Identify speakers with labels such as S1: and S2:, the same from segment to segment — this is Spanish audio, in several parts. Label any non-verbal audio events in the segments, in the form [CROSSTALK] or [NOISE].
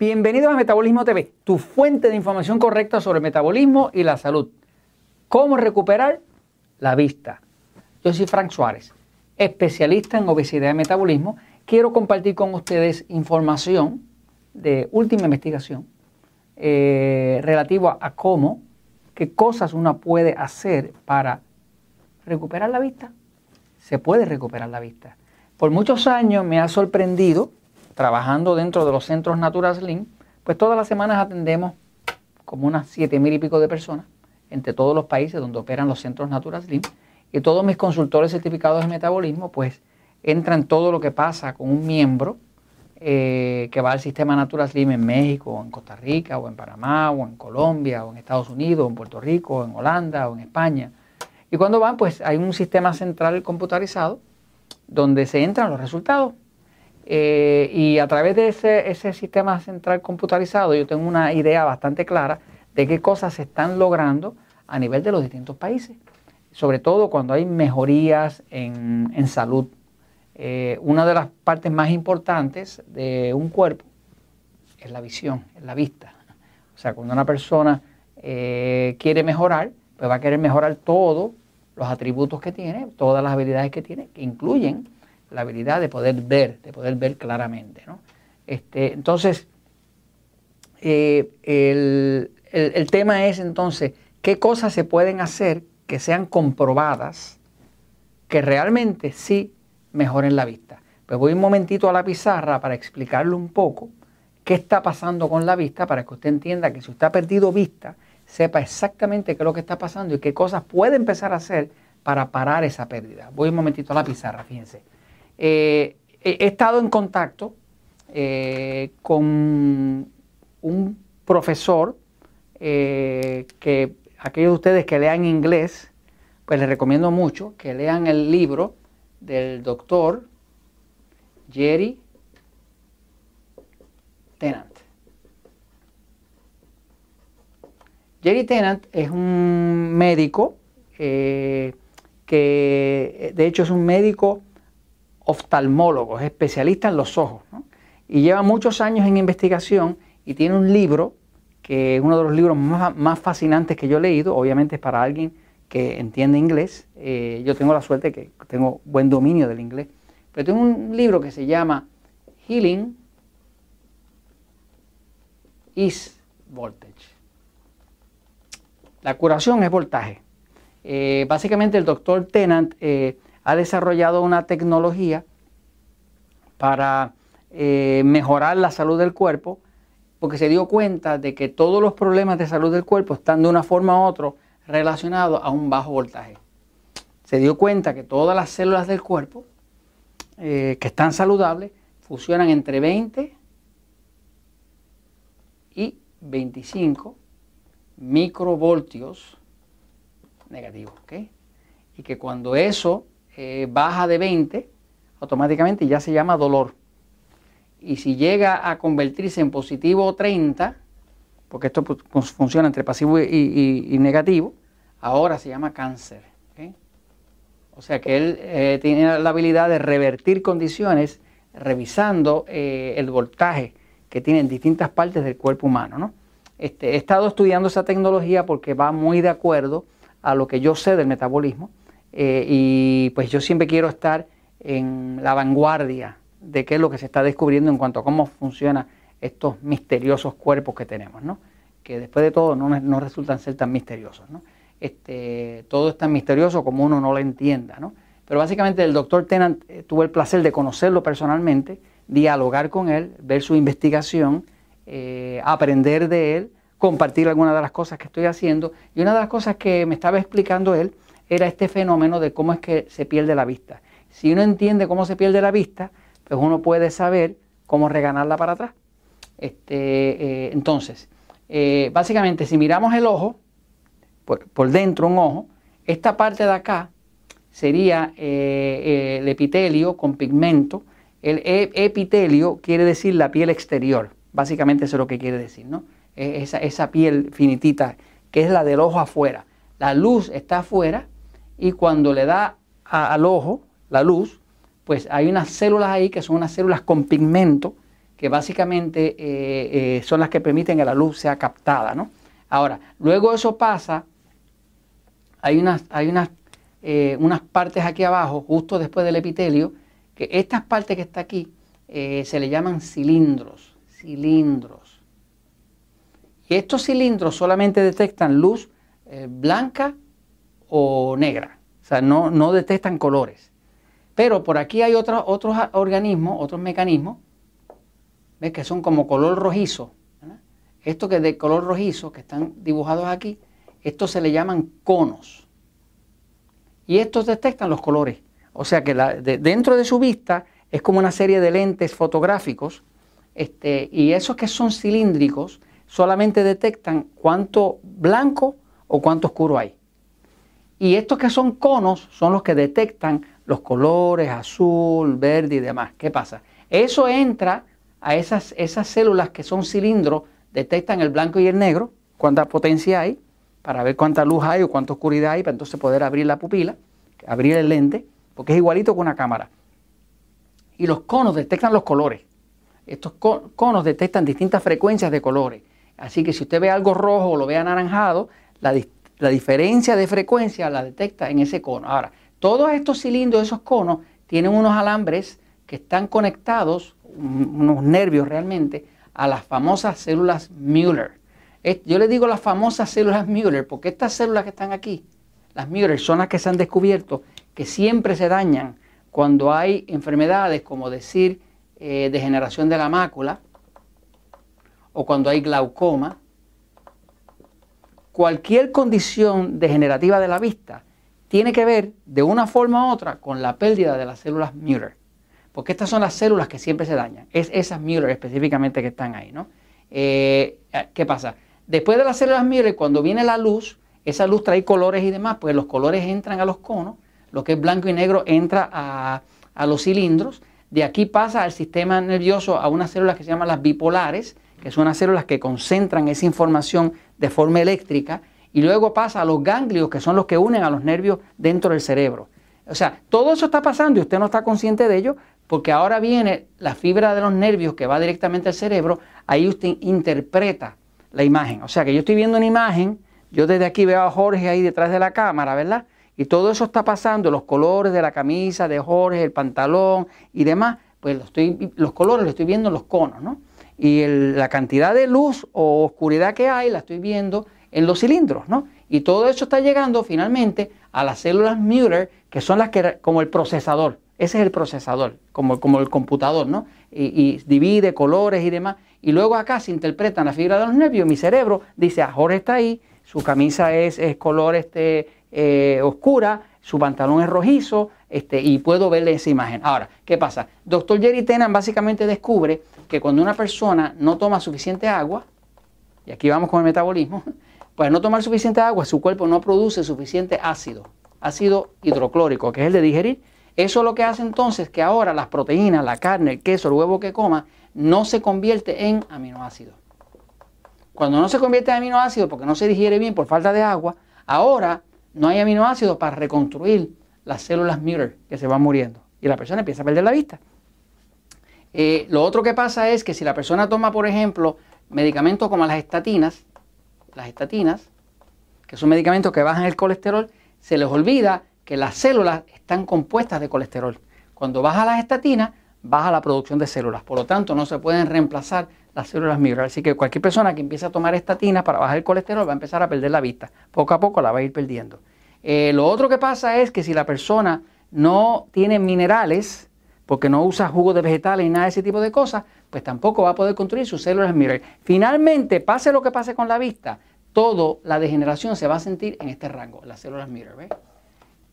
S1: Bienvenidos a Metabolismo TV, tu fuente de información correcta sobre metabolismo y la salud. ¿Cómo recuperar la vista? Yo soy Frank Suárez, especialista en obesidad y metabolismo. Quiero compartir con ustedes información de última investigación eh, relativo a cómo, qué cosas uno puede hacer para recuperar la vista. Se puede recuperar la vista. Por muchos años me ha sorprendido trabajando dentro de los centros Natura Slim, pues todas las semanas atendemos como unas siete mil y pico de personas entre todos los países donde operan los centros Natura Slim y todos mis consultores certificados de metabolismo pues entran todo lo que pasa con un miembro eh, que va al sistema Natura Slim en México, o en Costa Rica, o en Panamá, o en Colombia, o en Estados Unidos, o en Puerto Rico, o en Holanda, o en España. Y cuando van, pues hay un sistema central computarizado donde se entran los resultados eh, y a través de ese, sistema central computarizado yo tengo una idea bastante clara de qué cosas se están logrando a nivel de los distintos países, sobre todo cuando hay mejorías en, salud. Eh, una de las partes más importantes de un cuerpo es la visión, es la vista. O sea, cuando una persona eh, quiere mejorar, pues va a querer mejorar todos los atributos que tiene, todas las habilidades que tiene, que incluyen la habilidad de poder ver, de poder ver claramente. Este, entonces, eh, el, tema es entonces, ¿qué cosas se pueden hacer que sean comprobadas que realmente sí mejoren la vista? Pues voy un momentito a la pizarra para explicarle un poco qué está pasando con la vista para que usted entienda que si usted ha perdido vista, sepa exactamente qué es lo que está pasando y qué cosas puede empezar a hacer para parar esa pérdida. Voy un momentito a la pizarra, fíjense. Eh, he estado en contacto eh, con un profesor eh, que aquellos de ustedes que lean inglés, pues les recomiendo mucho que lean el libro del doctor Jerry Tennant. Jerry Tennant es un médico que de hecho es un médico oftalmólogo, es especialista en los ojos, y lleva muchos años en investigación y tiene un libro que es uno de los libros más, fascinantes que yo he leído, obviamente es para alguien que entiende inglés, eh, yo tengo la suerte que tengo buen dominio del inglés, pero tengo un libro que se llama Healing is Voltage. La curación es voltaje. Eh, básicamente el doctor Tennant eh, ha desarrollado una tecnología para eh, mejorar la salud del cuerpo, porque se dio cuenta de que todos los problemas de salud del cuerpo están de una forma u otra relacionados a un bajo voltaje. Se dio cuenta que todas las células del cuerpo eh, que están saludables funcionan entre 20 y 25 microvoltios negativos. Y que cuando eso eh, baja de 20, automáticamente ya se llama dolor. Y si llega a convertirse en positivo 30, porque esto pues, funciona entre pasivo y, negativo, ahora se llama cáncer. O sea que él eh, tiene la habilidad de revertir condiciones revisando eh, el voltaje que tiene en distintas partes del cuerpo humano. Este, he estado estudiando esa tecnología porque va muy de acuerdo a lo que yo sé del metabolismo eh, y pues yo siempre quiero estar en la vanguardia de qué es lo que se está descubriendo en cuanto a cómo funcionan estos misteriosos cuerpos que tenemos, ¿no? que después de todo no, resultan ser tan misteriosos. ¿no? Este, todo es tan misterioso como uno no lo entienda. ¿no? Pero básicamente el doctor Tennant eh, tuve el placer de conocerlo personalmente, dialogar con él, ver su investigación, eh, aprender de él, compartir algunas de las cosas que estoy haciendo. Y una de las cosas que me estaba explicando él era este fenómeno de cómo es que se pierde la vista. Si uno entiende cómo se pierde la vista, pues uno puede saber cómo reganarla para atrás. Este, eh, entonces, eh, básicamente, si miramos el ojo, por, dentro un ojo, esta parte de acá sería eh, el epitelio con pigmento. El e, epitelio quiere decir la piel exterior, básicamente eso es lo que quiere decir, ¿no? Esa, esa piel finitita, que es la del ojo afuera. La luz está afuera y cuando le da al ojo la luz, pues hay unas células ahí que son unas células con pigmento que básicamente eh, eh, son las que permiten que la luz sea captada. ¿no? Ahora, luego eso pasa, hay unas, hay unas, eh, unas partes aquí abajo, justo después del epitelio, que estas partes que está aquí se le llaman cilindros, cilindros. Y estos cilindros solamente detectan luz blanca o negra, o sea, no, no detectan colores. Pero por aquí hay otros otros organismos, otros mecanismos ¿ves? que son como color rojizo. Esto que es de color rojizo, que están dibujados aquí, estos se le llaman conos. Y estos detectan los colores. O sea que dentro de su vista es como una serie de lentes fotográficos. Este, y esos que son cilíndricos solamente detectan cuánto blanco o cuánto oscuro hay. Y estos que son conos son los que detectan los colores azul, verde y demás. ¿Qué pasa? Eso entra a esas, células que son cilindros, detectan el blanco y el negro, cuánta potencia hay, para ver cuánta luz hay o cuánta oscuridad hay, para entonces poder abrir la pupila, abrir el lente, porque es igualito que una cámara. Y los conos detectan los colores. Estos conos detectan distintas frecuencias de colores. Así que si usted ve algo rojo o lo ve anaranjado, la, la diferencia de frecuencia la detecta en ese cono. Ahora, todos estos cilindros, esos conos, tienen unos alambres que están conectados unos nervios realmente, a las famosas células Müller. Yo le digo las famosas células Müller porque estas células que están aquí, las Müller, son las que se han descubierto que siempre se dañan cuando hay enfermedades como decir eh, degeneración de la mácula o cuando hay glaucoma. Cualquier condición degenerativa de la vista tiene que ver de una forma u otra con la pérdida de las células Müller porque estas son las células que siempre se dañan. Es esas Müller específicamente que están ahí, ¿no? Eh, ¿Qué pasa? Después de las células Müller, cuando viene la luz, esa luz trae colores y demás, pues los colores entran a los conos, lo que es blanco y negro entra a, a los cilindros, de aquí pasa al sistema nervioso a unas células que se llaman las bipolares, que son unas células que concentran esa información de forma eléctrica, y luego pasa a los ganglios, que son los que unen a los nervios dentro del cerebro. O sea, todo eso está pasando y usted no está consciente de ello, porque ahora viene la fibra de los nervios que va directamente al cerebro, ahí usted interpreta la imagen. O sea que yo estoy viendo una imagen, yo desde aquí veo a Jorge ahí detrás de la cámara, ¿verdad? Y todo eso está pasando, los colores de la camisa de Jorge, el pantalón y demás, pues los colores los estoy viendo en los conos, ¿no? Y la cantidad de luz o oscuridad que hay la estoy viendo en los cilindros, ¿no? Y todo eso está llegando finalmente a las células Müller, que son las que, como el procesador. Ese es el procesador, como, como el computador, ¿no? Y, divide colores y demás. Y luego acá se interpretan la fibra de los nervios. Mi cerebro dice, ah, Jorge está ahí, su camisa es, color este, eh, oscura, su pantalón es rojizo, este, y puedo verle esa imagen. Ahora, ¿qué pasa? Doctor Jerry Tenan básicamente descubre que cuando una persona no toma suficiente agua, y aquí vamos con el metabolismo, [LAUGHS] pues no tomar suficiente agua, su cuerpo no produce suficiente ácido, ácido hidroclórico, que es el de digerir, eso lo que hace entonces que ahora las proteínas, la carne, el queso, el huevo que coma, no se convierte en aminoácidos. Cuando no se convierte en aminoácidos porque no se digiere bien por falta de agua, ahora no hay aminoácidos para reconstruir las células Müller que se van muriendo y la persona empieza a perder la vista. Eh, lo otro que pasa es que si la persona toma, por ejemplo, medicamentos como las estatinas, las estatinas, que son medicamentos que bajan el colesterol, se les olvida que las células están compuestas de colesterol. Cuando baja las estatinas, baja la producción de células. Por lo tanto, no se pueden reemplazar las células Müller. Así que cualquier persona que empiece a tomar estatinas para bajar el colesterol va a empezar a perder la vista. Poco a poco la va a ir perdiendo. Eh, lo otro que pasa es que si la persona no tiene minerales, porque no usa jugo de vegetales y nada de ese tipo de cosas, pues tampoco va a poder construir sus células Müller. Finalmente, pase lo que pase con la vista, toda la degeneración se va a sentir en este rango, las células. ¿ves?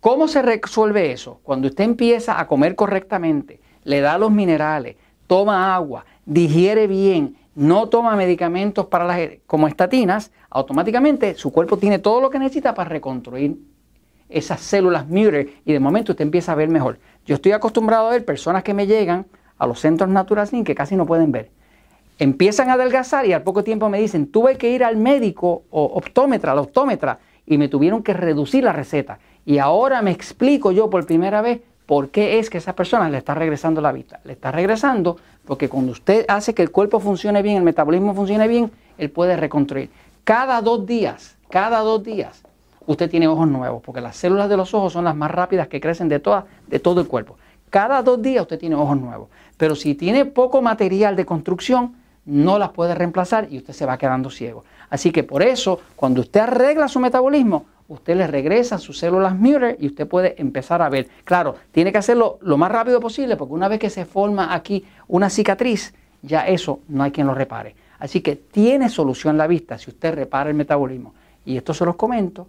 S1: ¿Cómo se resuelve eso? Cuando usted empieza a comer correctamente, le da los minerales, toma agua, digiere bien, no toma medicamentos para las, como estatinas, automáticamente su cuerpo tiene todo lo que necesita para reconstruir esas células Müller y de momento usted empieza a ver mejor. Yo estoy acostumbrado a ver personas que me llegan a los centros naturales que casi no pueden ver. Empiezan a adelgazar y al poco tiempo me dicen, tuve que ir al médico o optómetra, al optómetra, y me tuvieron que reducir la receta. Y ahora me explico yo por primera vez por qué es que esa persona le está regresando la vista. Le está regresando Porque cuando usted hace que el cuerpo funcione bien, el metabolismo funcione bien, él puede reconstruir. Cada dos días, cada dos días, usted tiene ojos nuevos, porque las células de los ojos son las más rápidas que crecen de, toda, de todo el cuerpo. Cada dos días usted tiene ojos nuevos. Pero si tiene poco material de construcción, no las puede reemplazar y usted se va quedando ciego. Así que por eso, cuando usted arregla su metabolismo, usted le regresa sus células Muir y usted puede empezar a ver. Claro, tiene que hacerlo lo más rápido posible porque una vez que se forma aquí una cicatriz, ya eso no hay quien lo repare. Así que tiene solución la vista si usted repara el metabolismo. Y esto se los comento